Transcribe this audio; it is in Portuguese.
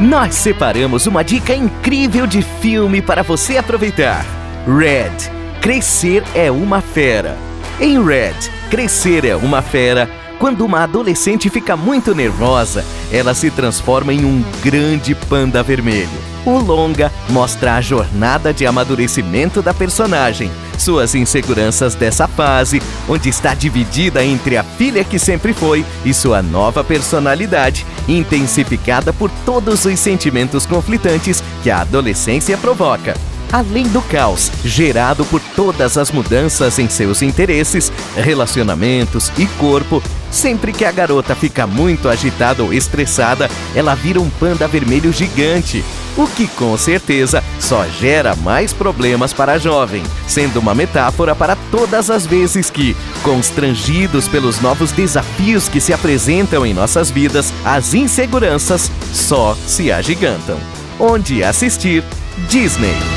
nós separamos uma dica incrível de filme para você aproveitar. Red Crescer é uma fera. Em Red, Crescer é uma fera. Quando uma adolescente fica muito nervosa, ela se transforma em um grande panda vermelho. O longa mostra a jornada de amadurecimento da personagem, suas inseguranças dessa fase, onde está dividida entre a filha que sempre foi e sua nova personalidade, intensificada por todos os sentimentos conflitantes que a adolescência provoca além do caos gerado por todas as mudanças em seus interesses, relacionamentos e corpo. Sempre que a garota fica muito agitada ou estressada, ela vira um panda vermelho gigante, o que com certeza só gera mais problemas para a jovem, sendo uma metáfora para todas as vezes que, constrangidos pelos novos desafios que se apresentam em nossas vidas, as inseguranças só se agigantam. Onde assistir Disney.